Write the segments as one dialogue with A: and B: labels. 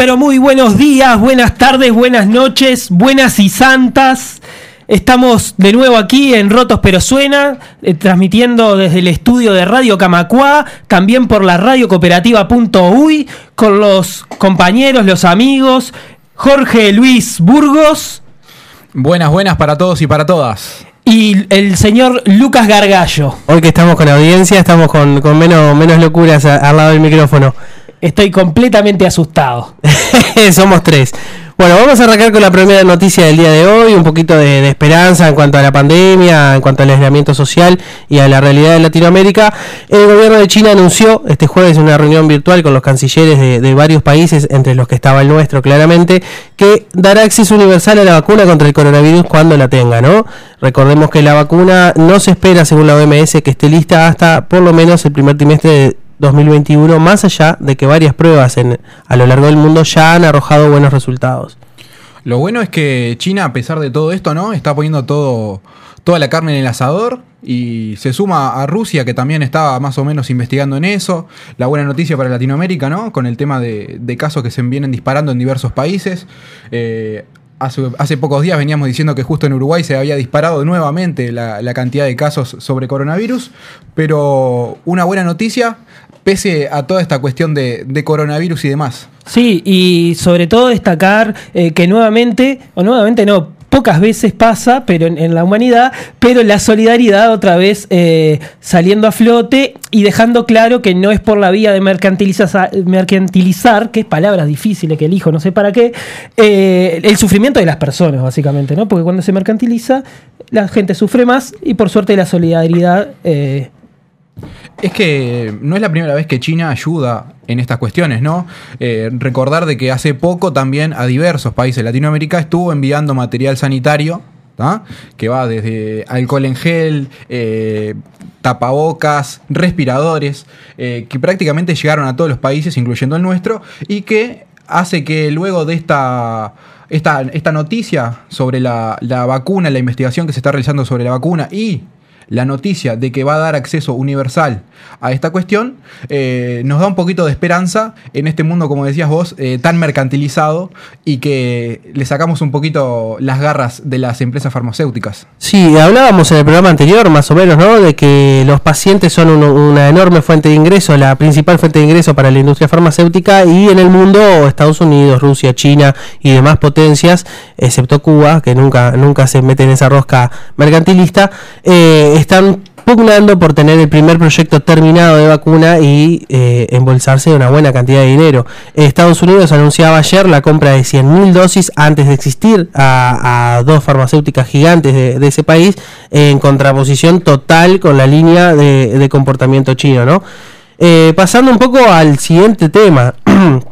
A: pero muy buenos días, buenas tardes, buenas noches, buenas y santas. Estamos de nuevo aquí en Rotos pero Suena, eh, transmitiendo desde el estudio de Radio Camacuá, también por la radio cooperativa.uy, con los compañeros, los amigos, Jorge Luis Burgos.
B: Buenas, buenas para todos y para todas.
A: Y el señor Lucas Gargallo.
C: Hoy que estamos con audiencia, estamos con, con menos, menos locuras a- al lado del micrófono.
A: Estoy completamente asustado.
C: Somos tres. Bueno, vamos a arrancar con la primera noticia del día de hoy, un poquito de, esperanza en cuanto a la pandemia, en cuanto al aislamiento social y a la realidad de Latinoamérica. El gobierno de China anunció este jueves en una reunión virtual con los cancilleres de, de varios países, entre los que estaba el nuestro claramente, que dará acceso universal a la vacuna contra el coronavirus cuando la tenga, ¿no? Recordemos que la vacuna no se espera, según la OMS, que esté lista hasta por lo menos el primer trimestre de 2021, más allá de que varias pruebas en, a lo largo del mundo ya han arrojado buenos resultados.
B: Lo bueno es que China, a pesar de todo esto, ¿no? Está poniendo todo, toda la carne en el asador y se suma a Rusia, que también estaba más o menos investigando en eso. La buena noticia para Latinoamérica, ¿no? Con el tema de, casos que se vienen disparando en diversos países. Eh, hace, pocos días veníamos diciendo que justo en Uruguay se había disparado nuevamente la cantidad de casos sobre coronavirus, pero una buena noticia, pese a toda esta cuestión de, coronavirus y demás.
A: Sí, y sobre todo destacar eh, que nuevamente, o nuevamente no, pocas veces pasa, pero en, la humanidad, pero la solidaridad otra vez eh, saliendo a flote y dejando claro que no es por la vía de mercantilizar, que es palabras difíciles que elijo, no sé para qué, eh, el sufrimiento de las personas, básicamente, ¿no? Porque cuando se mercantiliza, la gente sufre más y por suerte la solidaridad...
B: Es que no es la primera vez que China ayuda en estas cuestiones, ¿no? Eh, recordar de que hace poco también a diversos países de Latinoamérica estuvo enviando material sanitario, ¿tá? que va desde alcohol en gel, eh, tapabocas, respiradores, eh, que prácticamente llegaron a todos los países, incluyendo el nuestro, y que hace que luego de esta... Esta, esta noticia sobre la, la vacuna, la investigación que se está realizando sobre la vacuna y la noticia de que va a dar acceso universal a esta cuestión, eh, nos da un poquito de esperanza en este mundo, como decías vos, eh, tan mercantilizado y que le sacamos un poquito las garras de las empresas farmacéuticas.
C: Sí, hablábamos en el programa anterior, más o menos, ¿no? De que los pacientes son un- una enorme fuente de ingreso, la principal fuente de ingreso para la industria farmacéutica y en el mundo Estados Unidos, Rusia, China y demás potencias, excepto Cuba, que nunca, nunca se mete en esa rosca mercantilista, eh, están pugnando por tener el primer proyecto terminado de vacuna y eh, embolsarse una buena cantidad de dinero. Estados Unidos anunciaba ayer la compra de 100.000 dosis antes de existir a, dos farmacéuticas gigantes de, de ese país en contraposición total con la línea de, de comportamiento chino, ¿no? Eh, pasando un poco al siguiente tema.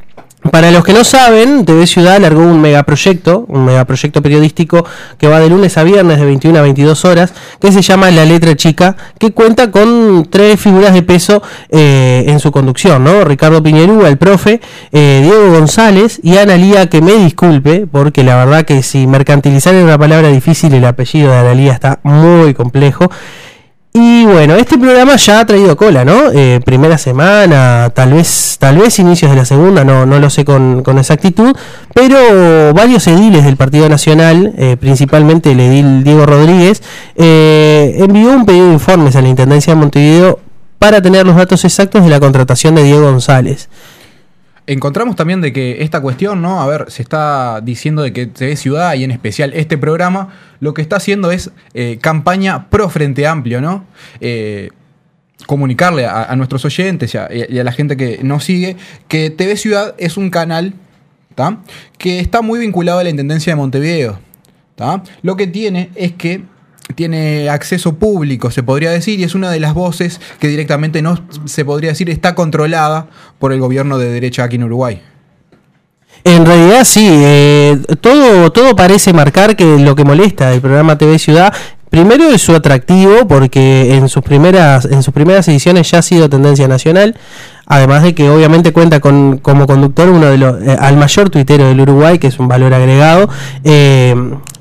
C: Para los que no saben, TV Ciudad largó un megaproyecto, un megaproyecto periodístico que va de lunes a viernes de 21 a 22 horas, que se llama La Letra Chica, que cuenta con tres figuras de peso eh, en su conducción, ¿no? Ricardo Piñerúa, el profe, eh, Diego González y Analía, que me disculpe, porque la verdad que si mercantilizar es una palabra difícil, el apellido de Analía está muy complejo. Y bueno, este programa ya ha traído cola, ¿no? Eh, primera semana, tal vez, tal vez inicios de la segunda, no, no lo sé con, exactitud, pero varios ediles del Partido Nacional, eh, principalmente el edil Diego Rodríguez, eh, envió un pedido de informes a la Intendencia de Montevideo para tener los datos exactos de la contratación de Diego González.
B: Encontramos también de que esta cuestión, ¿no? A ver, se está diciendo de que TV Ciudad y en especial este programa, lo que está haciendo es eh, campaña pro Frente Amplio, ¿no? Eh, comunicarle a, nuestros oyentes y a, y a la gente que nos sigue que TV Ciudad es un canal ¿tá? que está muy vinculado a la Intendencia de Montevideo. ¿tá? Lo que tiene es que tiene acceso público, se podría decir, y es una de las voces que directamente no se podría decir está controlada por el gobierno de derecha aquí en Uruguay.
C: En realidad sí, eh, todo, todo parece marcar que lo que molesta del programa TV Ciudad Primero es su atractivo porque en sus primeras en sus primeras ediciones ya ha sido tendencia nacional, además de que obviamente cuenta con como conductor uno de los eh, al mayor tuitero del Uruguay, que es un valor agregado. Eh,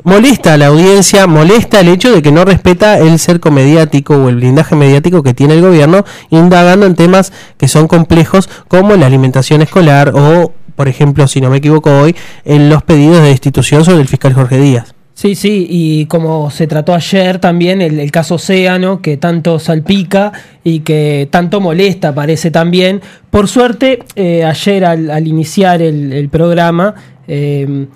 C: molesta a la audiencia, molesta el hecho de que no respeta el cerco mediático o el blindaje mediático que tiene el gobierno, indagando en temas que son complejos como la alimentación escolar o por ejemplo, si no me equivoco hoy, en los pedidos de destitución sobre el fiscal Jorge Díaz.
A: Sí, sí, y como se trató ayer también el, el, caso Océano, que tanto salpica y que tanto molesta, parece también. Por suerte, eh, ayer al, iniciar el, el programa, eh,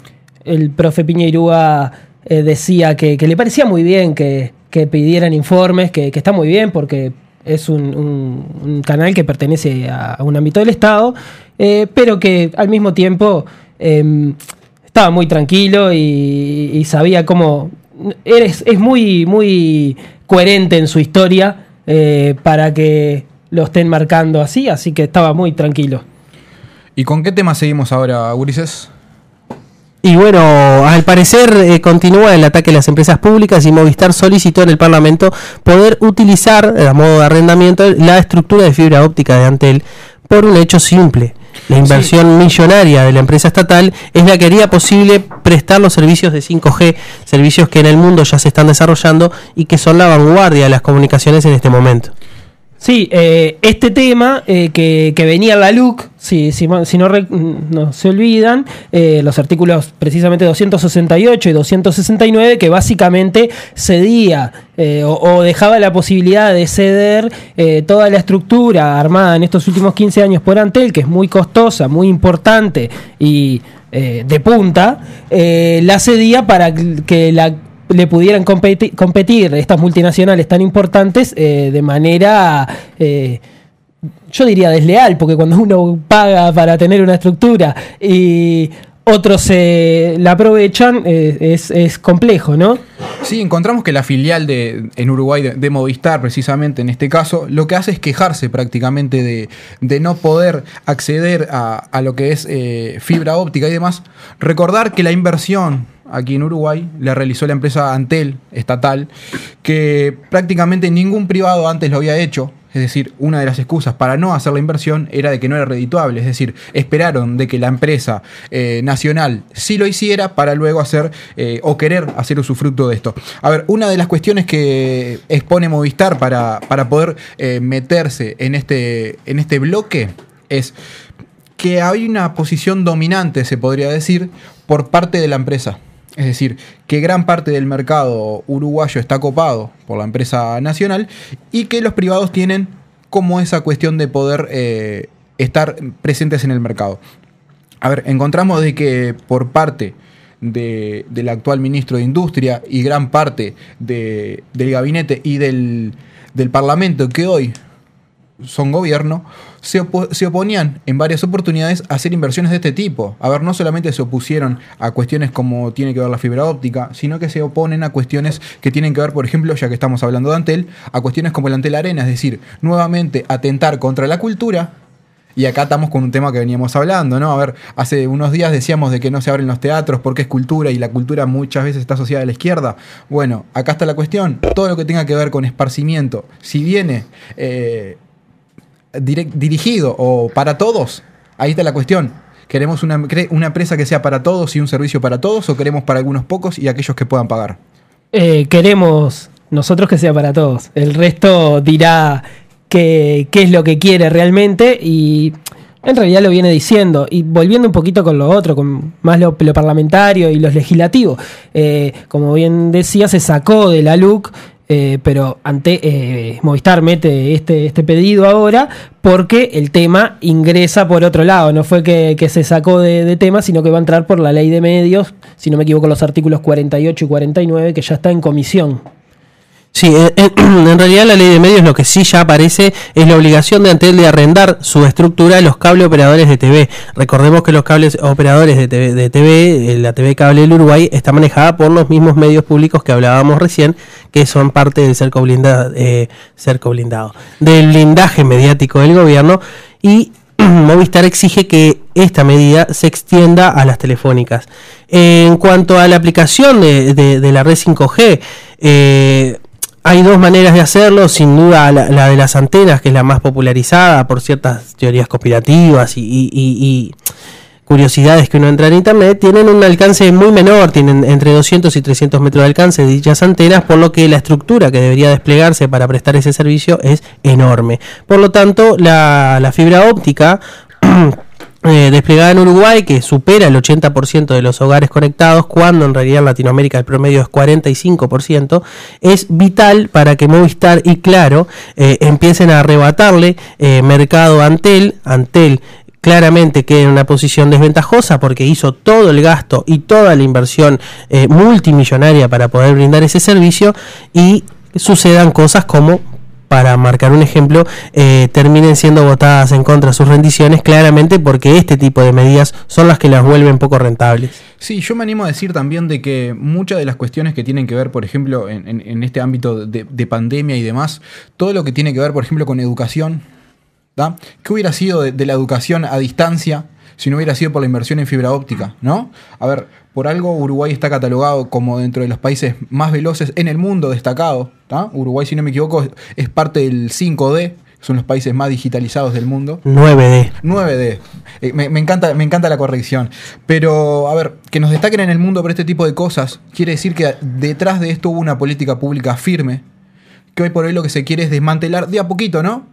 A: el profe Piñeirúa eh, decía que, le parecía muy bien que, pidieran informes, que, está muy bien porque es un, canal que pertenece a, un ámbito del Estado, eh, pero que al mismo tiempo eh, estaba muy tranquilo y, y sabía cómo... Eres, es muy, muy coherente en su historia eh, para que lo estén marcando así, así que estaba muy tranquilo.
B: ¿Y con qué tema seguimos ahora, Ulises?
C: Y bueno, al parecer eh, continúa el ataque a las empresas públicas y Movistar solicitó en el Parlamento poder utilizar, a modo de arrendamiento, la estructura de fibra óptica de Antel por un hecho simple. La inversión sí. millonaria de la empresa estatal es la que haría posible prestar los servicios de 5G, servicios que en el mundo ya se están desarrollando y que son la vanguardia de las comunicaciones en este momento.
A: Sí, eh, este tema eh, que, que, venía en la LUC, si, si, si no, no, se olvidan, eh, los artículos precisamente 268 y 269, que básicamente cedía eh, o, o, dejaba la posibilidad de ceder eh, toda la estructura armada en estos últimos 15 años por Antel, que es muy costosa, muy importante y de punta, la cedía para que la le pudieran competir, estas multinacionales tan importantes eh, de manera, eh, yo diría desleal, porque cuando uno paga para tener una estructura y otros se la aprovechan, eh, es, es, complejo, ¿no?
B: Sí, encontramos que la filial de, en Uruguay de, Movistar, precisamente en este caso, lo que hace es quejarse prácticamente de, de no poder acceder a, a lo que es eh, fibra óptica y demás. Recordar que la inversión aquí en Uruguay la realizó la empresa Antel, estatal, que prácticamente ningún privado antes lo había hecho. Es decir, una de las excusas para no hacer la inversión era de que no era redituable. Es decir, esperaron de que la empresa eh, nacional sí lo hiciera para luego hacer eh, o querer hacer usufructo de esto. A ver, una de las cuestiones que expone Movistar para, para poder eh, meterse en este, en este bloque es que hay una posición dominante, se podría decir, por parte de la empresa. Es decir, que gran parte del mercado uruguayo está copado por la empresa nacional y que los privados tienen como esa cuestión de poder eh, estar presentes en el mercado. A ver, encontramos de que por parte de, del actual ministro de Industria y gran parte de, del gabinete y del, del Parlamento que hoy son gobierno, se, se, oponían en varias oportunidades a hacer inversiones de este tipo. A ver, no solamente se opusieron a cuestiones como tiene que ver la fibra óptica, sino que se oponen a cuestiones que tienen que ver, por ejemplo, ya que estamos hablando de Antel, a cuestiones como el Antel Arena, es decir, nuevamente atentar contra la cultura. Y acá estamos con un tema que veníamos hablando, ¿no? A ver, hace unos días decíamos de que no se abren los teatros porque es cultura y la cultura muchas veces está asociada a la izquierda. Bueno, acá está la cuestión. Todo lo que tenga que ver con esparcimiento, si viene eh, dirigido o para todos, ahí está la cuestión. ¿Queremos una, una, empresa que sea para todos y un servicio para todos o queremos para algunos pocos y aquellos que puedan pagar?
A: Eh, queremos nosotros que sea para todos. El resto dirá qué, es lo que quiere realmente y en realidad lo viene diciendo. Y volviendo un poquito con lo otro, con más lo, lo parlamentario y los legislativos, eh, como bien decía, se sacó de la LUC eh, pero ante eh, Movistar mete este, este pedido ahora porque el tema ingresa por otro lado, no fue que, que se sacó de, de, tema, sino que va a entrar por la ley de medios, si no me equivoco los artículos 48 y 49, que ya está en comisión.
C: Sí, en realidad la ley de medios lo que sí ya aparece es la obligación de Antel de arrendar su estructura a los cable operadores de TV. Recordemos que los cables operadores de TV, de TV, la TV cable del Uruguay, está manejada por los mismos medios públicos que hablábamos recién, que son parte del cerco blindado, eh, cerco blindado del blindaje mediático del gobierno y Movistar exige que esta medida se extienda a las telefónicas. En cuanto a la aplicación de, la red 5G, eh, hay dos maneras de hacerlo, sin duda la, de las antenas, que es la más popularizada por ciertas teorías conspirativas y, curiosidades que uno entra en internet, tienen un alcance muy menor, tienen entre 200 y 300 metros de alcance dichas antenas, por lo que la estructura que debería desplegarse para prestar ese servicio es enorme. Por lo tanto, la fibra óptica eh, desplegada en Uruguay, que supera el 80% de los hogares conectados, cuando en realidad en Latinoamérica el promedio es 45%, es vital para que Movistar y Claro eh, empiecen a arrebatarle eh, mercado a Antel. Antel claramente queda en una posición desventajosa porque hizo todo el gasto y toda la inversión multimillonaria para poder brindar ese servicio y sucedan cosas como para marcar un ejemplo, eh, terminen siendo votadas en contra sus rendiciones, claramente porque este tipo de medidas son las que las vuelven poco rentables.
B: Sí, yo me animo a decir también de que muchas de las cuestiones que tienen que ver, por ejemplo, en, este ámbito de, de pandemia y demás, todo lo que tiene que ver, por ejemplo, con educación, ¿da? ¿qué hubiera sido de, de la educación a distancia si no hubiera sido por la inversión en fibra óptica? ¿no? A ver, por algo Uruguay está catalogado como dentro de los países más veloces en el mundo destacado. Uruguay, si no me equivoco, es, es parte del 5D, son los países más digitalizados del mundo.
C: 9D.
B: 9D. Eh, me, me encanta, me encanta la corrección. Pero, a ver, que nos destaquen en el mundo por este tipo de cosas, quiere decir que detrás de esto hubo una política pública firme, que hoy por hoy lo que se quiere es desmantelar de a poquito, ¿no?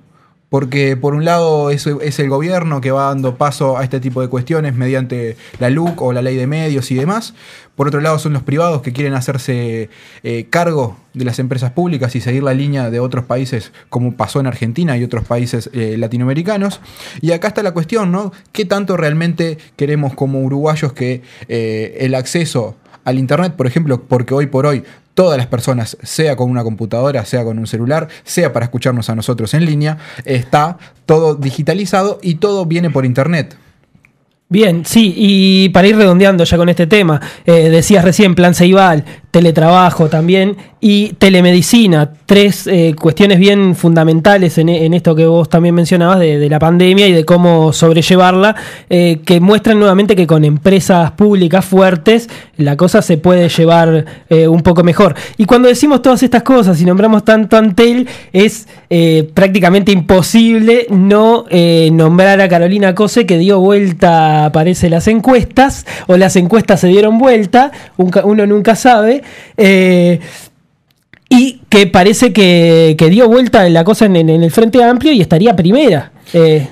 B: Porque por un lado es, es el gobierno que va dando paso a este tipo de cuestiones mediante la LUC o la ley de medios y demás. Por otro lado son los privados que quieren hacerse eh, cargo de las empresas públicas y seguir la línea de otros países como pasó en Argentina y otros países eh, latinoamericanos. Y acá está la cuestión, ¿no? ¿Qué tanto realmente queremos como uruguayos que eh, el acceso al Internet, por ejemplo, porque hoy por hoy todas las personas, sea con una computadora, sea con un celular, sea para escucharnos a nosotros en línea, está todo digitalizado y todo viene por Internet.
A: Bien, sí, y para ir redondeando ya con este tema, eh, decías recién plan Ceibal, teletrabajo también y telemedicina, tres eh, cuestiones bien fundamentales en, esto que vos también mencionabas de, la pandemia y de cómo sobrellevarla, eh, que muestran nuevamente que con empresas públicas fuertes la cosa se puede llevar eh, un poco mejor. Y cuando decimos todas estas cosas y nombramos tanto Antel, es eh, prácticamente imposible no nombrar a Carolina Cose que dio vuelta, parece, las encuestas, o las encuestas se dieron vuelta, uno nunca sabe. Eh, y que parece que, dio vuelta la cosa en, en el Frente Amplio y estaría primera. Eh,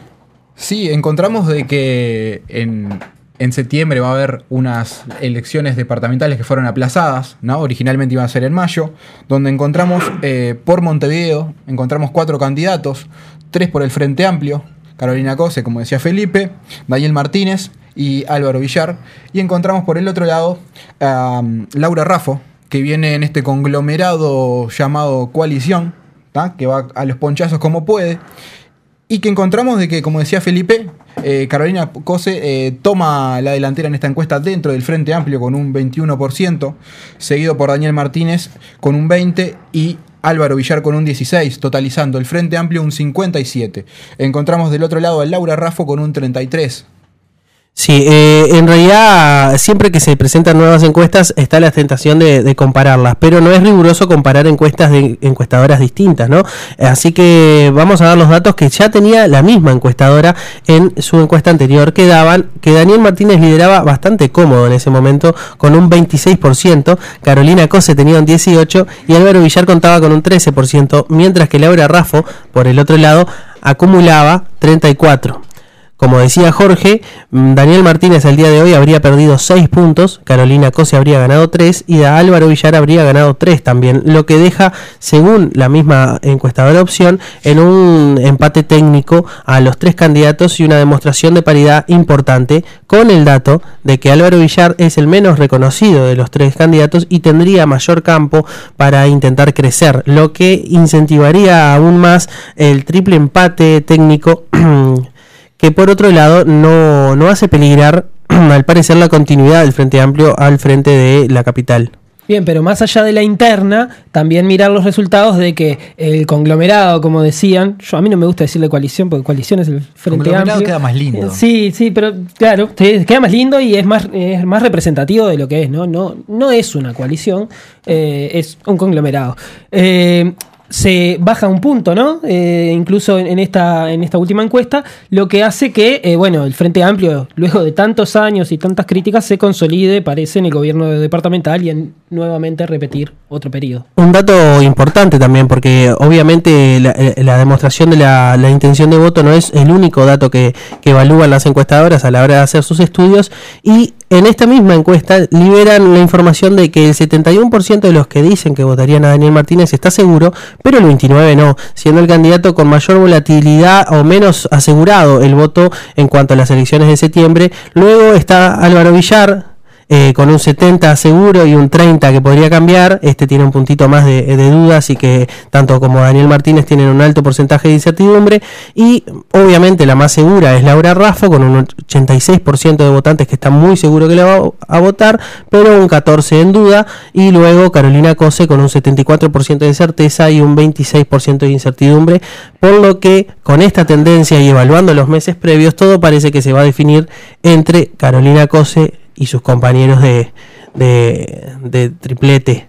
B: Sí, encontramos de que en, en septiembre va a haber unas elecciones departamentales que fueron aplazadas, ¿no? Originalmente iban a ser en mayo, donde encontramos eh, por Montevideo, encontramos cuatro candidatos, tres por el Frente Amplio, Carolina Cose, como decía Felipe, Daniel Martínez y Álvaro Villar, y encontramos por el otro lado a um, Laura Raffo, que viene en este conglomerado llamado Coalición, que va a los ponchazos como puede, y que encontramos de que, como decía Felipe, eh, Carolina Cose eh, toma la delantera en esta encuesta dentro del Frente Amplio con un 21%, seguido por Daniel Martínez con un 20% y Álvaro Villar con un 16%, totalizando el Frente Amplio un 57%. Encontramos del otro lado a Laura Raffo con un 33%.
C: Sí, eh, en realidad siempre que se presentan nuevas encuestas está la tentación de, de compararlas, pero no es riguroso comparar encuestas de encuestadoras distintas, ¿no? Así que vamos a dar los datos que ya tenía la misma encuestadora en su encuesta anterior, que daban que Daniel Martínez lideraba bastante cómodo en ese momento con un 26%, Carolina Cose tenía un 18% y Álvaro Villar contaba con un 13%, mientras que Laura Raffo, por el otro lado, acumulaba 34%. Como decía Jorge, mm, Daniel Martínez al día de hoy habría perdido 6 puntos, Carolina Cose habría ganado 3 y Álvaro Villar habría ganado 3 también, lo que deja, según la misma encuestadora opción, en un empate técnico a los tres candidatos y una demostración de paridad importante, con el dato de que Álvaro Villar es el menos reconocido de los tres candidatos y tendría mayor campo para intentar crecer, lo que incentivaría aún más el triple empate técnico que por otro lado no, no hace peligrar al parecer la continuidad del Frente Amplio al frente de la capital.
A: Bien, pero más allá de la interna, también mirar los resultados de que el conglomerado, como decían, yo a mí no me gusta decirle coalición, porque coalición es el Frente
B: Conglomerado
A: Amplio.
B: queda más lindo.
A: Sí, sí, pero claro, queda más lindo y es más, es más representativo de lo que es, ¿no? No, no es una coalición, eh, es un conglomerado. Eh, se baja un punto, ¿no? Eh, incluso en esta, en esta última encuesta, lo que hace que, eh, bueno, el Frente Amplio, luego de tantos años y tantas críticas, se consolide, parece, en el gobierno departamental y en nuevamente repetir otro periodo.
C: Un dato importante también, porque obviamente la, eh, la demostración de la, la, intención de voto no es el único dato que, que evalúan las encuestadoras a la hora de hacer sus estudios y en esta misma encuesta liberan la información de que el 71% de los que dicen que votarían a Daniel Martínez está seguro, pero el 29% no, siendo el candidato con mayor volatilidad o menos asegurado el voto en cuanto a las elecciones de septiembre. Luego está Álvaro Villar, eh, con un 70 seguro y un 30 que podría cambiar. Este tiene un puntito más de, de, duda, así que tanto como Daniel Martínez tienen un alto porcentaje de incertidumbre. Y obviamente la más segura es Laura Raffo, con un 86% de votantes que están muy seguros que le va a votar, pero un 14 en duda. Y luego Carolina Cose con un 74% de certeza y un 26% de incertidumbre. Por lo que con esta tendencia y evaluando los meses previos, todo parece que se va a definir entre Carolina Cose y sus compañeros de, de, triplete.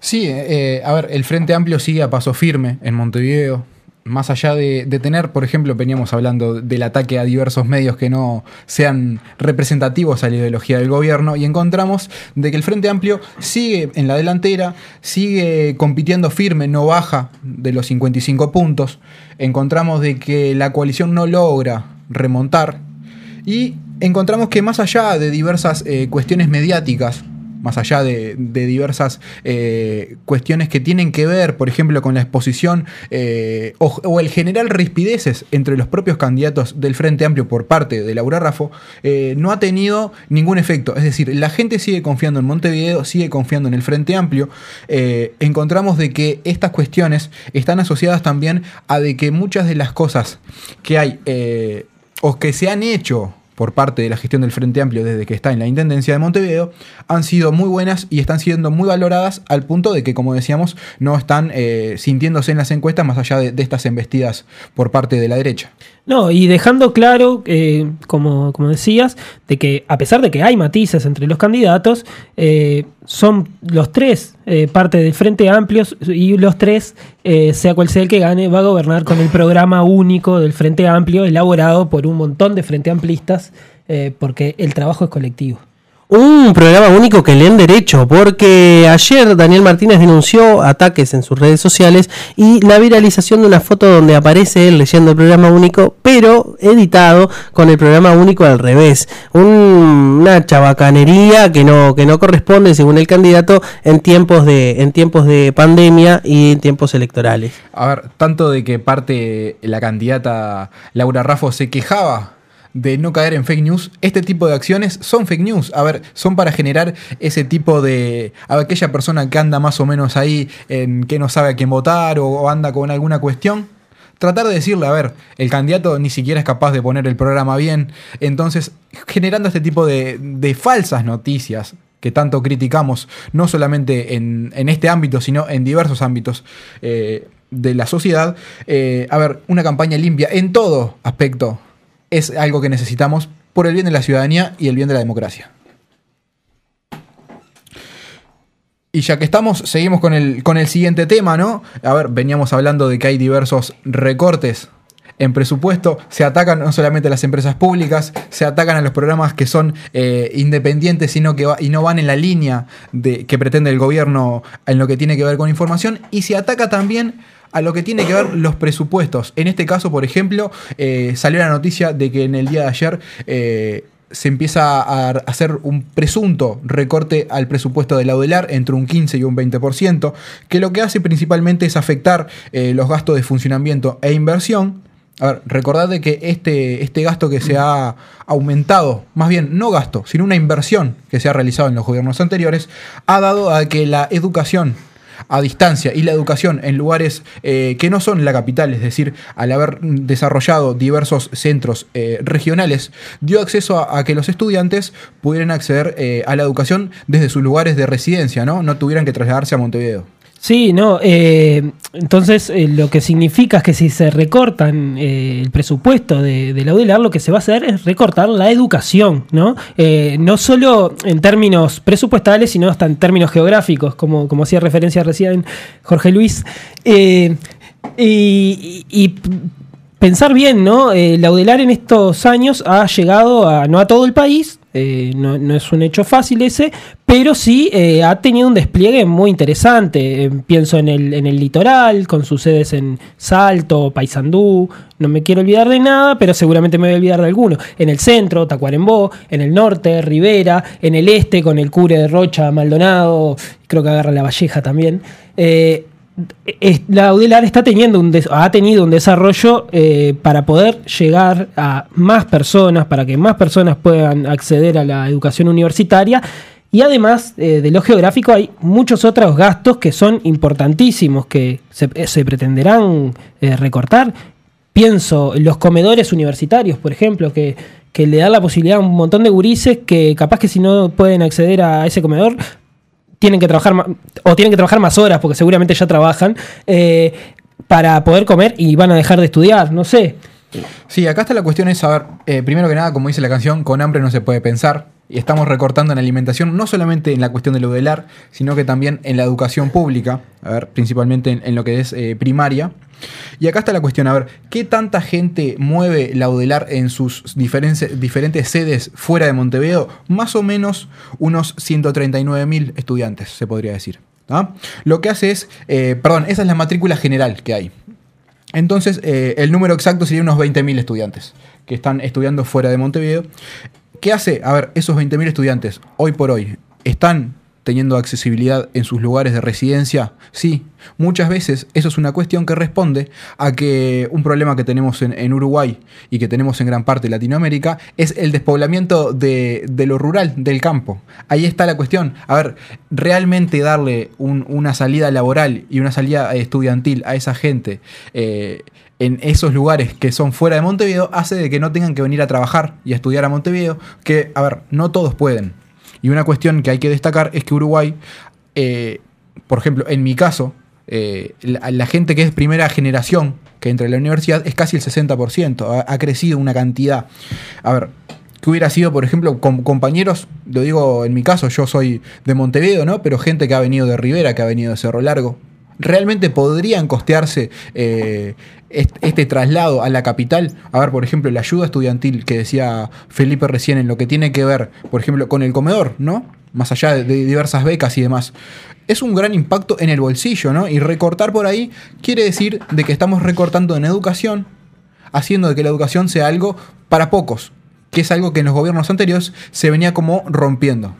B: Sí, eh, a ver, el Frente Amplio sigue a paso firme en Montevideo. Más allá de, de, tener, por ejemplo, veníamos hablando del ataque a diversos medios que no sean representativos a la ideología del gobierno, y encontramos de que el Frente Amplio sigue en la delantera, sigue compitiendo firme, no baja de los 55 puntos. Encontramos de que la coalición no logra remontar. Y encontramos que más allá de diversas eh, cuestiones mediáticas, más allá de, diversas eh, cuestiones que tienen que ver, por ejemplo, con la exposición eh, o, el general rispideces entre los propios candidatos del Frente Amplio por parte de Laura Raffo, no ha tenido ningún efecto. Es decir, la gente sigue confiando en Montevideo, sigue confiando en el Frente Amplio. Encontramos de que estas cuestiones están asociadas también a de que muchas de las cosas que hay o que se han hecho por parte de la gestión del Frente Amplio desde que está en la Intendencia de Montevideo, han sido muy buenas y están siendo muy valoradas al punto de que, como decíamos, no están eh, sintiéndose en las encuestas más allá de, estas embestidas por parte de la derecha.
A: No, y dejando claro, eh, como, como, decías, de que a pesar de que hay matices entre los candidatos, eh, son los tres eh, parte del Frente Amplio y los tres, eh, sea cual sea el que gane, va a gobernar con el programa único del Frente Amplio elaborado por un montón de Frente Amplistas, eh, porque el trabajo es colectivo
C: un programa único que leen derecho, porque ayer Daniel Martínez denunció ataques en sus redes sociales y la viralización de una foto donde aparece él leyendo el programa único, pero editado con el programa único al revés. Un, una chabacanería que no, que no corresponde, según el candidato, en tiempos de, en tiempos de pandemia y en tiempos electorales.
B: A ver, tanto de que parte la candidata Laura Raffo se quejaba de no caer en fake news, este tipo de acciones son fake news. A ver, son para generar ese tipo de. A aquella persona que anda más o menos ahí en que no sabe a quién votar o, anda con alguna cuestión. Tratar de decirle, a ver, el candidato ni siquiera es capaz de poner el programa bien. Entonces, generando este tipo de, falsas noticias que tanto criticamos, no solamente en, en, este ámbito, sino en diversos ámbitos eh, de la sociedad. Eh, a ver, una campaña limpia en todo aspecto es algo que necesitamos por el bien de la ciudadanía y el bien de la democracia. Y ya que estamos, seguimos con el, con el siguiente tema, ¿no? A ver, veníamos hablando de que hay diversos recortes en presupuesto, se atacan no solamente a las empresas públicas, se atacan a los programas que son eh, independientes sino que y no van en la línea de, que pretende el gobierno en lo que tiene que ver con información, y se ataca también a lo que tiene que ver los presupuestos. En este caso, por ejemplo, eh, salió la noticia de que en el día de ayer eh, se empieza a hacer un presunto recorte al presupuesto de la UDELAR entre un 15 y un 20%, que lo que hace principalmente es afectar eh, los gastos de funcionamiento e inversión. A ver, recordad de que este, este gasto que se ha aumentado, más bien no gasto, sino una inversión que se ha realizado en los gobiernos anteriores, ha dado a que la educación a distancia y la educación en lugares eh, que no son la capital, es decir, al haber desarrollado diversos centros eh, regionales, dio acceso a, que los estudiantes pudieran acceder eh, a la educación desde sus lugares de residencia, ¿no? No tuvieran que trasladarse a Montevideo.
A: Sí, no. eh, entonces, eh, lo que significa es que si se recortan eh, el presupuesto de, la UDELAR, lo que se va a hacer es recortar la educación, ¿no? Eh, no solo en términos presupuestales, sino hasta en términos geográficos, como, hacía referencia recién Jorge Luis. Eh, y, y- pensar bien, ¿no? Eh, la UDELAR en estos años ha llegado a, no a todo el país, eh, no, no es un hecho fácil ese, pero sí eh, ha tenido un despliegue muy interesante. Eh, pienso en el, en el litoral, con sus sedes en Salto, Paysandú, no me quiero olvidar de nada, pero seguramente me voy a olvidar de alguno. En el centro, Tacuarembó, en el norte, Rivera, en el este, con el Cure de Rocha, Maldonado, creo que agarra la Valleja también. La UDELAR está teniendo un ha tenido un desarrollo eh, para poder llegar a más personas, para que más personas puedan acceder a la educación universitaria. Y además eh, de lo geográfico hay muchos otros gastos que son importantísimos, que se, eh, pretenderán recortar. Pienso en los comedores universitarios, por ejemplo, que, que le da la posibilidad a un montón de gurises que capaz que si no pueden acceder a ese comedor, tienen que trabajar ma- o tienen que trabajar más horas porque seguramente ya trabajan eh, para poder comer y van a dejar de estudiar, no sé.
B: Sí, acá está la cuestión es saber, eh, primero que nada, como dice la canción, con hambre no se puede pensar. Y estamos recortando en alimentación, no solamente en la cuestión del UDELAR, sino que también en la educación pública, a ver, principalmente en, en lo que es eh, primaria. Y acá está la cuestión, a ver, ¿qué tanta gente mueve la UDELAR en sus diferentes, diferentes sedes fuera de Montevideo? Más o menos unos 139 mil estudiantes, se podría decir. ¿ah? Lo que hace es, eh, perdón, esa es la matrícula general que hay. Entonces, eh, el número exacto sería unos 20.000 estudiantes que están estudiando fuera de Montevideo. ¿Qué hace? A ver, esos 20.000 estudiantes, hoy por hoy, ¿están teniendo accesibilidad en sus lugares de residencia? Sí. Muchas veces eso es una cuestión que responde a que un problema que tenemos en, Uruguay y que tenemos en gran parte de Latinoamérica es el despoblamiento de, lo rural, del campo. Ahí está la cuestión. A ver, realmente darle un- una salida laboral y una salida estudiantil a esa gente eh, en esos lugares que son fuera de Montevideo hace de que no tengan que venir a trabajar y a estudiar a Montevideo, que, a ver, no todos pueden. Y una cuestión que hay que destacar es que Uruguay, eh, por ejemplo, en mi caso, eh, la, gente que es primera generación que entra en la universidad es casi el 60%, ha, ha crecido una cantidad. A ver, que hubiera sido, por ejemplo, compañeros, lo digo en mi caso, yo soy de Montevideo, ¿no? Pero gente que ha venido de Rivera, que ha venido de Cerro Largo, realmente podrían costearse eh, est- este traslado a la capital. A ver, por ejemplo, la ayuda estudiantil que decía Felipe recién en lo que tiene que ver, por ejemplo, con el comedor, ¿no? Más allá de, de diversas becas y demás. Es un gran impacto en el bolsillo, ¿no? Y recortar por ahí quiere decir de que estamos recortando en educación, haciendo de que la educación sea algo para pocos, que es algo que en los gobiernos anteriores se venía como rompiendo.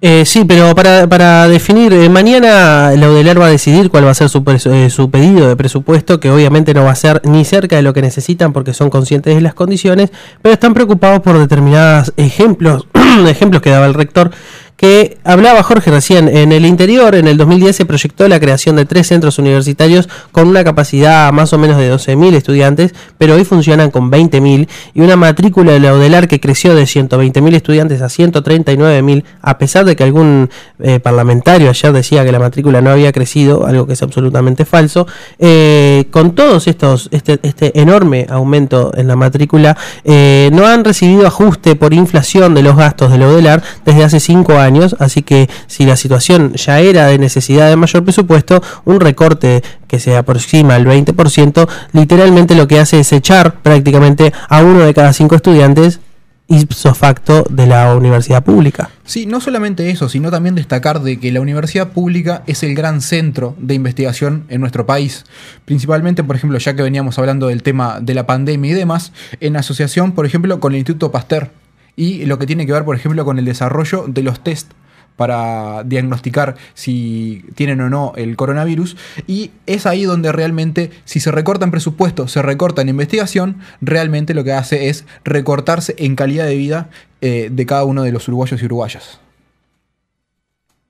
C: Eh, sí, pero para, para definir, eh, mañana la UDELAR va a decidir cuál va a ser su, eh, su pedido de presupuesto, que obviamente no va a ser ni cerca de lo que necesitan porque son conscientes de las condiciones, pero están preocupados por determinados ejemplos, ejemplos que daba el rector, que hablaba Jorge recién. En el interior, en el 2010, se proyectó la creación de tres centros universitarios con una capacidad más o menos de 12.000 estudiantes, pero hoy funcionan con 20.000 y una matrícula de la UDELAR que creció de 120.000 estudiantes a 139.000, a pesar de que algún eh, parlamentario ayer decía que la matrícula no había crecido, algo que es absolutamente falso. Eh, con todos estos, este, este enorme aumento en la matrícula, eh, no han recibido ajuste por inflación de los gastos de la UDELAR desde hace cinco años, así que si la situación ya era de necesidad de mayor presupuesto, un recorte que se aproxima al 20%, literalmente lo que hace es echar prácticamente a uno de cada cinco estudiantes ipso facto de la universidad pública.
B: Sí, no solamente eso, sino también destacar de que la universidad pública es el gran centro de investigación en nuestro país. Principalmente, por ejemplo, ya que veníamos hablando del tema de la pandemia y demás, en asociación, por ejemplo, con el Instituto Pasteur y lo que tiene que ver, por ejemplo, con el desarrollo de los test para diagnosticar si tienen o no el coronavirus. Y es ahí donde realmente, si se recorta en presupuesto, se recorta en investigación, realmente lo que hace es recortarse en calidad de vida eh, de cada uno de los uruguayos y uruguayas.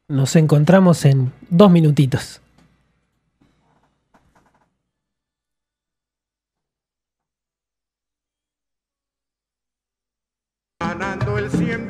A: Nos encontramos en dos minutitos.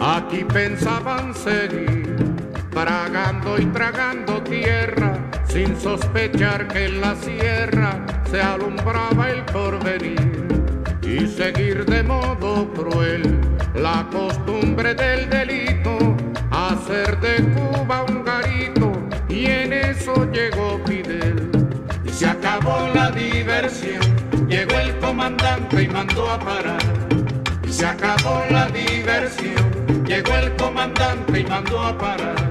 D: Aquí pensaban seguir, tragando y tragando tierra, sin sospechar que en la sierra se alumbraba el porvenir. Y seguir de modo cruel la costumbre del delito, hacer de Cuba llegó Fidel. Y se acabó la diversión, llegó el comandante y mandó a parar. Y se acabó la diversión, llegó el comandante y mandó a parar.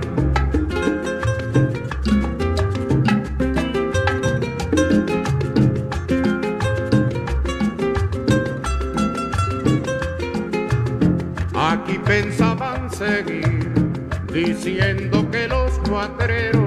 D: Aquí pensaban seguir diciendo que los cuatreros,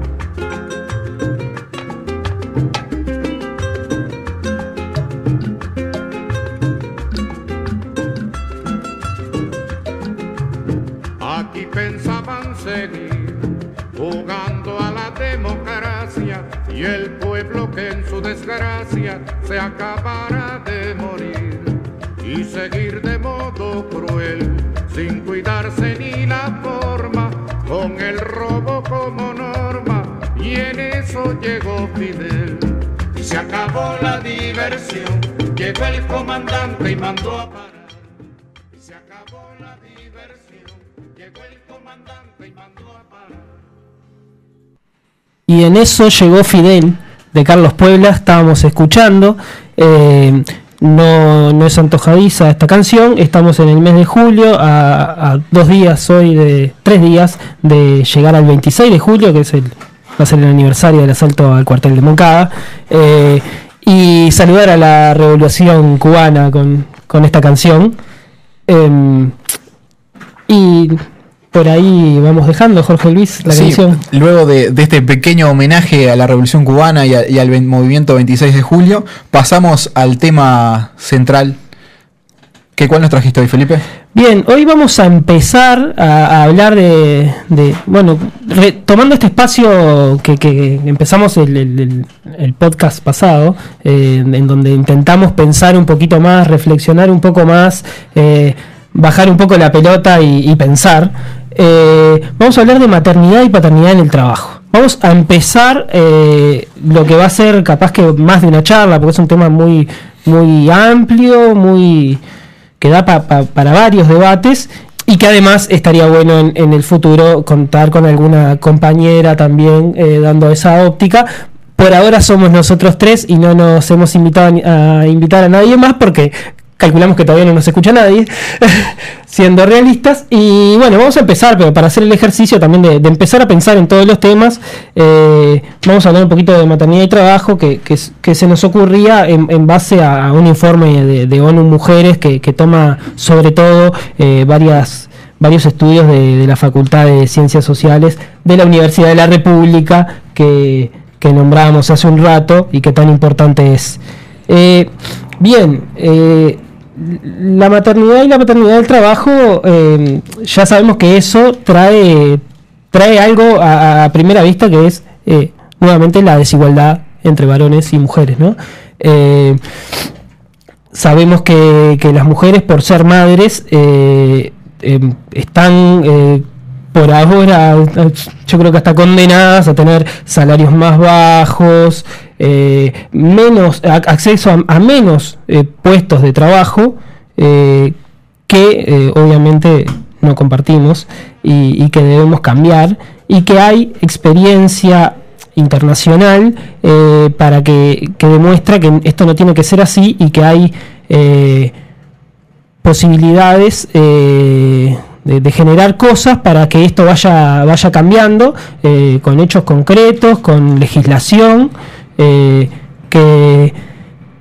D: Y el pueblo que en su desgracia se acabara de morir y seguir de modo cruel sin cuidarse ni la forma con el robo como norma y en eso llegó Fidel. Y se acabó la diversión llegó el comandante y mandó a parar. Y se acabó la diversión llegó el comandante y mandó a parar
A: Y en eso llegó Fidel de Carlos Puebla, estábamos escuchando. eh, no, es antojadiza esta canción, estamos en el mes de julio, a, a dos días hoy, de tres días de llegar al 26 de julio, que es el, va a ser el aniversario del asalto al cuartel de Moncada. eh, y saludar a la revolución cubana con, con esta canción. Em, y por ahí vamos dejando, Jorge Luis, la
B: Sí,
A: canción.
B: luego de, de este pequeño homenaje a la Revolución Cubana y, a- y al movimiento 26 de julio, pasamos al tema central. ¿Qué cuál nos trajiste hoy, Felipe?
A: Bien, hoy vamos a empezar a, a hablar de, de- bueno, retomando este espacio que, que empezamos el, el- el- el podcast pasado, eh, en donde intentamos pensar un poquito más, reflexionar un poco más, eh, bajar un poco la pelota y, y pensar. Eh, vamos a hablar de maternidad y paternidad en el trabajo. Vamos a empezar eh, lo que va a ser capaz que más de una charla, porque es un tema muy, muy amplio, muy que da pa- pa- para varios debates y que además estaría bueno en, en el futuro contar con alguna compañera también eh, dando esa óptica. Por ahora somos nosotros tres y no nos hemos invitado a, a invitar a nadie más porque calculamos que todavía no nos escucha nadie, siendo realistas. Y bueno, vamos a empezar, pero para hacer el ejercicio también de, empezar a pensar en todos los temas, eh, vamos a hablar un poquito de maternidad y trabajo que, que, se nos ocurría en, base a, un informe de, ONU Mujeres que, toma sobre todo eh, varios estudios de, de la Facultad de Ciencias Sociales de la Universidad de la República que, que nombrábamos hace un rato y que tan importante es. Eh, bien, eh, la maternidad y la paternidad del trabajo, eh, ya sabemos que eso trae, trae algo a, primera vista que es eh, nuevamente la desigualdad entre varones y mujeres, ¿no? Eh, sabemos que, que las mujeres, por ser madres, eh, em, están por ahora, yo creo que hasta condenadas a tener salarios más bajos, menos acceso a, menos eh, puestos de trabajo, eh, que eh, obviamente no compartimos y, que debemos cambiar y que hay experiencia internacional para que, que demuestra que esto no tiene que ser así y que hay posibilidades de, generar cosas para que esto vaya, vaya cambiando con hechos concretos, con legislación, eh, que,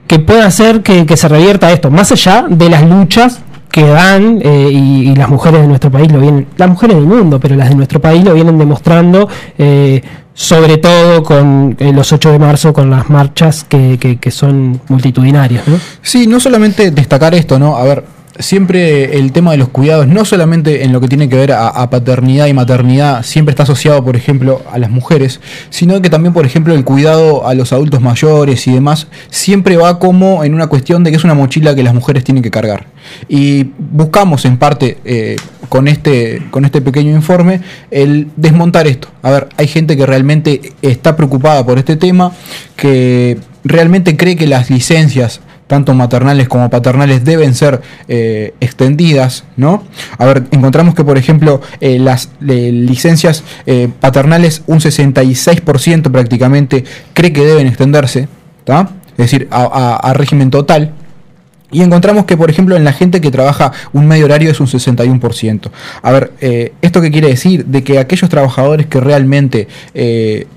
A: que pueda hacer que, que se revierta esto, más allá de las luchas que dan eh, y, las mujeres de nuestro país lo vienen, las mujeres del mundo, pero las de nuestro país lo vienen demostrando, eh, sobre todo con eh, los 8 de marzo, con las marchas que, que, son multitudinarias.
B: Sí, no solamente destacar esto, ¿no? A ver, siempre el tema de los cuidados, no solamente en lo que tiene que ver a, paternidad y maternidad, siempre está asociado, por ejemplo, a las mujeres, sino que también, por ejemplo, el cuidado a los adultos mayores y demás, siempre va como en una cuestión de que es una mochila que las mujeres tienen que cargar. Y buscamos en parte eh, con, este, con este pequeño informe el desmontar esto. A ver, hay gente que realmente está preocupada por este tema, que realmente cree que las licencias tanto maternales como paternales deben ser eh, extendidas, ¿no? A ver, encontramos que, por ejemplo, eh, las eh, licencias paternales, un 66% prácticamente cree que deben extenderse. Es decir, a, régimen total. Y encontramos que, por ejemplo, en la gente que trabaja un medio horario es un 61%. A ver, eh, ¿esto qué quiere decir? De que aquellos trabajadores que realmente eh,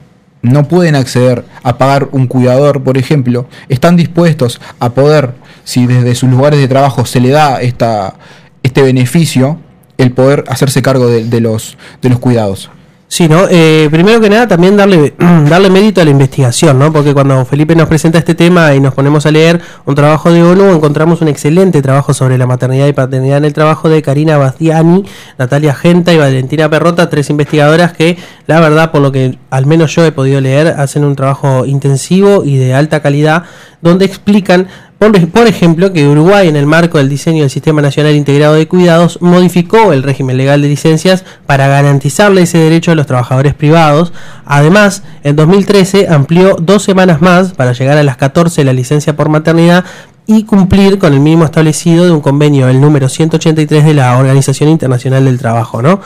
B: no pueden acceder a pagar un cuidador, por ejemplo, están dispuestos a poder, si desde sus lugares de trabajo se le da esta, este beneficio, el poder hacerse cargo de, de los, de los cuidados.
C: Sí, ¿no? Eh, primero que nada, también darle, darle mérito a la investigación, ¿no? Porque cuando Felipe nos presenta este tema y nos ponemos a leer un trabajo de ONU, encontramos un excelente trabajo sobre la maternidad y paternidad en el trabajo de Karina Bastiani, Natalia Genta y Valentina Perrota, tres investigadoras que, la verdad, por lo que al menos yo he podido leer, hacen un trabajo intensivo y de alta calidad, donde explican por, ejemplo, que Uruguay, en el marco del diseño del Sistema Nacional Integrado de Cuidados, modificó el régimen legal de licencias para garantizarle ese derecho a los trabajadores privados. Además, en 2013 amplió dos semanas más para llegar a las 14 la licencia por maternidad y cumplir con el mínimo establecido de un convenio, el número 183 de la Organización Internacional del Trabajo, ¿no?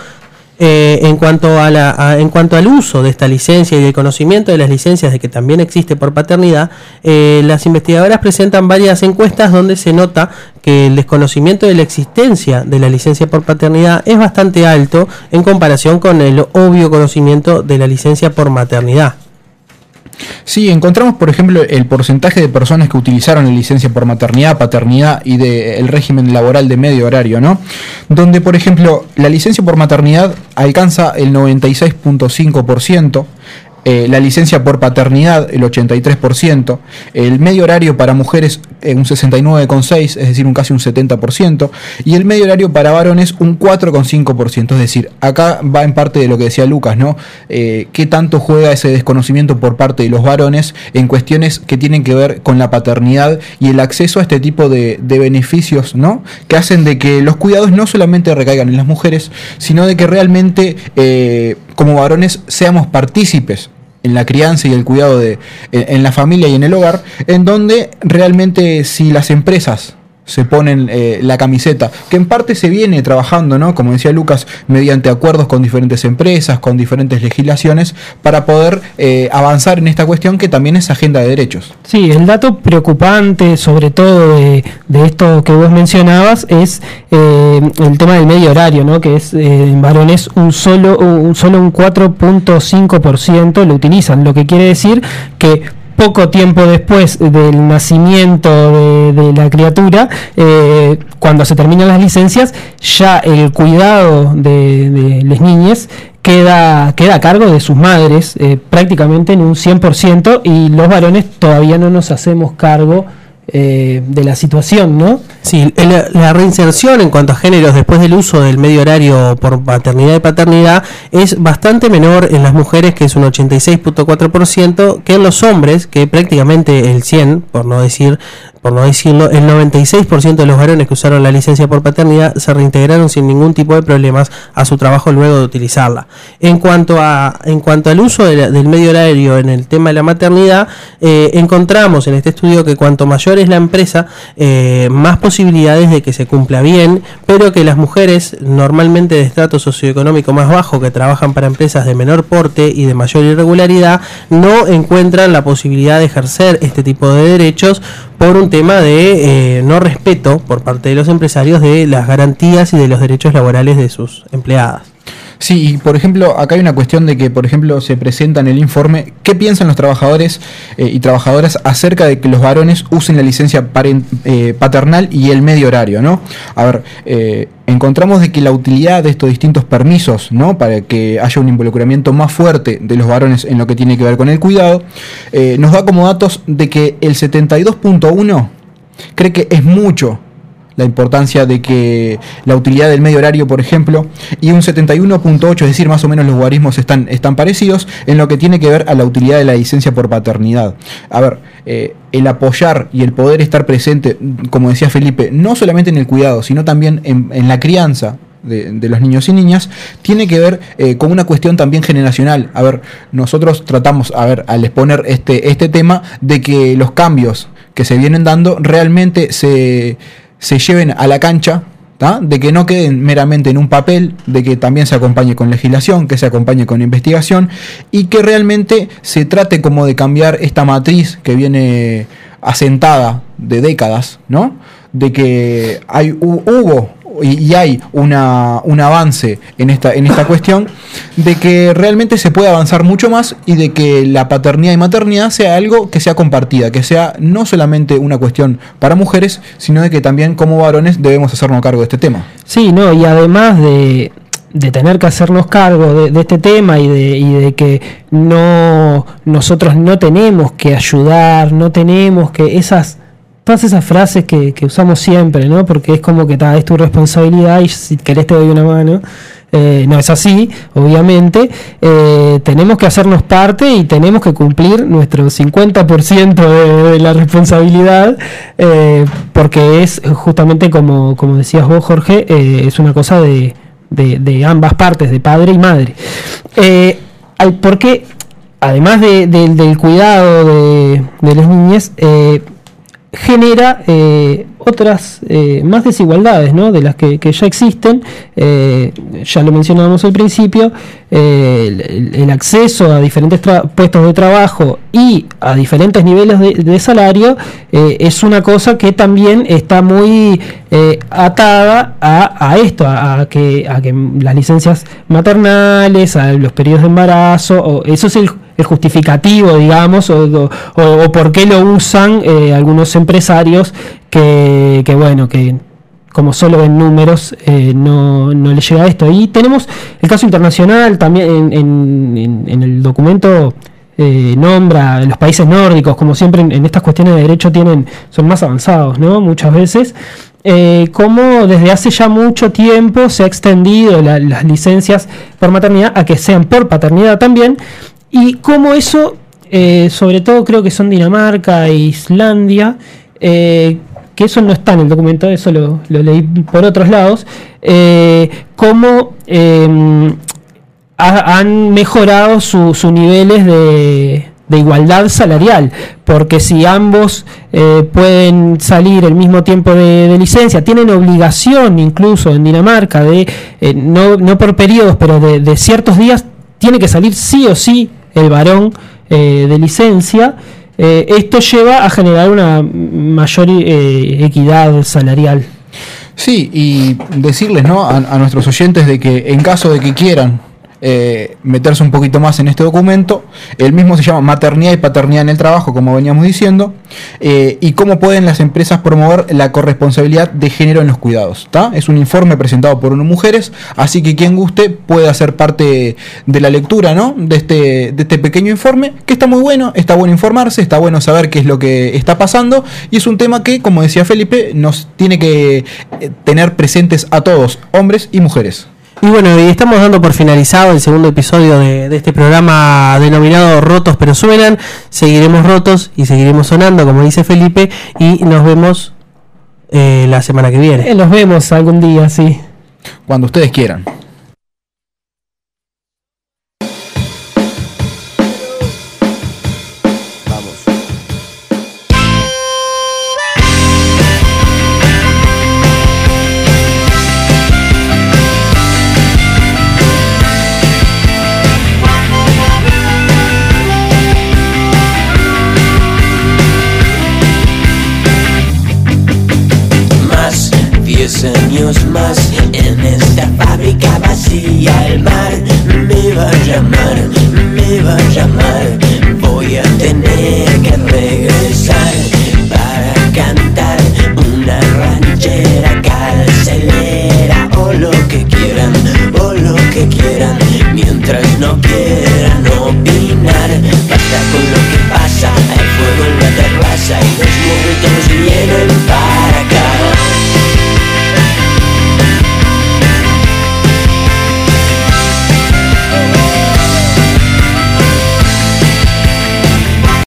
C: Eh, en, cuanto a la, a, en cuanto al uso de esta licencia y del conocimiento de las licencias de que también existe por paternidad, eh, las investigadoras presentan varias encuestas donde se nota que el desconocimiento de la existencia de la licencia por paternidad es bastante alto en comparación con el obvio conocimiento de la licencia por maternidad.
B: Sí, encontramos, por ejemplo, el porcentaje de personas que utilizaron la licencia por maternidad, paternidad y del de régimen laboral de medio horario, ¿no? Donde, por ejemplo, la licencia por maternidad alcanza el 96.5%, eh, la licencia por paternidad el 83%, el medio horario para mujeres eh, un 69,6%, es decir, un casi un 70%, y el medio horario para varones un 4,5%, es decir, acá va en parte de lo que decía Lucas, ¿no? Eh, ¿Qué tanto juega ese desconocimiento por parte de los varones en cuestiones que tienen que ver con la paternidad y el acceso a este tipo de, de beneficios, ¿no? Que hacen de que los cuidados no solamente recaigan en las mujeres, sino de que realmente como varones seamos partícipes en la crianza y el cuidado de en, la familia y en el hogar, en donde realmente si las empresas se ponen eh, la camiseta, que en parte se viene trabajando, ¿no? Como decía Lucas, mediante acuerdos con diferentes empresas, con diferentes legislaciones, para poder eh, avanzar en esta cuestión que también es agenda de derechos.
A: Sí, el dato preocupante, sobre todo de, de esto que vos mencionabas, es eh, el tema del medio horario, ¿no? Que es en varones un solo, un solo un 4.5% lo utilizan, lo que quiere decir que poco tiempo después del nacimiento de, la criatura, eh, cuando se terminan las licencias, ya el cuidado de, de las niñas queda, queda a cargo de sus madres, eh, prácticamente en un 100%, y los varones todavía no nos hacemos cargo eh, de la situación, ¿no?
C: Sí, la, la, reinserción en cuanto a géneros después del uso del medio horario por maternidad y paternidad es bastante menor en las mujeres, que es un 86.4%, que en los hombres, que prácticamente el 100, por no decir por no decirlo, el 96% de los varones que usaron la licencia por paternidad se reintegraron sin ningún tipo de problemas a su trabajo luego de utilizarla. En cuanto, a, en cuanto al uso del medio horario en el tema de la maternidad, eh, encontramos en este estudio que cuanto mayor es la empresa, eh, más posibilidades de que se cumpla bien, pero que las mujeres normalmente de estrato socioeconómico más bajo que trabajan para empresas de menor porte y de mayor irregularidad no encuentran la posibilidad de ejercer este tipo de derechos por un tema de eh, no respeto por parte de los empresarios de las garantías y de los derechos laborales de sus empleadas.
B: Sí, y por ejemplo, acá hay una cuestión de que, por ejemplo, se presenta en el informe qué piensan los trabajadores eh, y trabajadoras acerca de que los varones usen la licencia eh, paternal y el medio horario, ¿no? A ver, eh, encontramos de que la utilidad de estos distintos permisos, ¿no? Para que haya un involucramiento más fuerte de los varones en lo que tiene que ver con el cuidado, eh, nos da como datos de que el 72.1 cree que es mucho la importancia de que la utilidad del medio horario, por ejemplo, y un 71.8, es decir, más o menos los guarismos están, están parecidos en lo que tiene que ver a la utilidad de la licencia por paternidad. A ver, eh, el apoyar y el poder estar presente, como decía Felipe, no solamente en el cuidado, sino también en, la crianza, de, de los niños y niñas, tiene que ver eh, con una cuestión también generacional. A ver, nosotros tratamos, a ver, al exponer este, este tema, de que los cambios que se vienen dando realmente se, se lleven a la cancha. De que no queden meramente en un papel, de que también se acompañe con legislación, que se acompañe con investigación y que realmente se trate como de cambiar esta matriz que viene asentada de décadas, ¿no? De que hay, hu- hubo y, hay una, un avance en esta, en esta cuestión, de que realmente se puede avanzar mucho más y de que la paternidad y maternidad sea algo que sea compartida, que sea no solamente una cuestión para mujeres, sino de que también como varones debemos hacernos cargo de este tema.
A: Sí, no, y además de, de tener que hacernos cargo de, de este tema y de, y de que no nosotros no tenemos que ayudar, no tenemos que esas todas esas frases que, usamos siempre, ¿no? Porque es como que ta, es tu responsabilidad y si querés te doy una mano. Eh, no es así, obviamente. Eh, tenemos que hacernos parte y tenemos que cumplir nuestro 50% de, la responsabilidad, eh, porque es justamente como, como decías vos, Jorge, es una cosa de, de- de ambas partes, de padre y madre. Porque además de- de- del cuidado de, las niñas, genera eh, otras eh, más desigualdades ¿no? de las que, ya existen. Eh, ya lo mencionábamos al principio, eh, el, acceso a diferentes puestos de trabajo y a diferentes niveles de, de salario eh, es una cosa que también está muy eh, atada a, a esto, a, a que, a que las licencias maternales, a los periodos de embarazo, o eso es el el justificativo, digamos, o, por qué lo usan eh, algunos empresarios que, bueno, que como solo ven números, eh, no, no les llega esto. Y tenemos el caso internacional también en, el documento. eh, nombra los países nórdicos, como siempre en, estas cuestiones de derecho tienen, son más avanzados, ¿no? Muchas veces. Como desde hace ya mucho tiempo se ha extendido la- las licencias por maternidad a que sean por paternidad también, y cómo eso, eh, sobre todo creo que son Dinamarca e Islandia, eh, que eso no está en el documento, eso lo, leí por otros lados, eh, cómo ha- han mejorado su- sus niveles de, igualdad salarial, porque si ambos eh, pueden salir el mismo tiempo de, de licencia, tienen obligación incluso en Dinamarca de, eh, no, no por periodos, pero de, de ciertos días, tiene que salir sí o sí el varón eh, de licencia. Eh, esto lleva a generar una mayor eh, equidad salarial.
B: Sí, y decirles ¿no? a, a nuestros oyentes de que en caso de que quieran eh, meterse un poquito más en este documento, el mismo se llama Maternidad y Paternidad en el Trabajo, como veníamos diciendo, eh, y cómo pueden las empresas promover la corresponsabilidad de género en los cuidados. ¿tá? Es un informe presentado por mujeres, así que quien guste puede hacer parte de la lectura ¿no? de, este, de este pequeño informe, que está muy bueno, está bueno informarse, está bueno saber qué es lo que está pasando, y es un tema que, como decía Felipe, nos tiene que eh, tener presentes a todos, hombres y mujeres.
C: Y bueno, y estamos dando por finalizado el segundo episodio de, de este programa denominado Rotos pero suenan. Seguiremos rotos y seguiremos sonando, como dice Felipe, y nos vemos eh, la semana que viene.
A: Eh, nos vemos algún día, sí.
B: Cuando ustedes
E: quieran.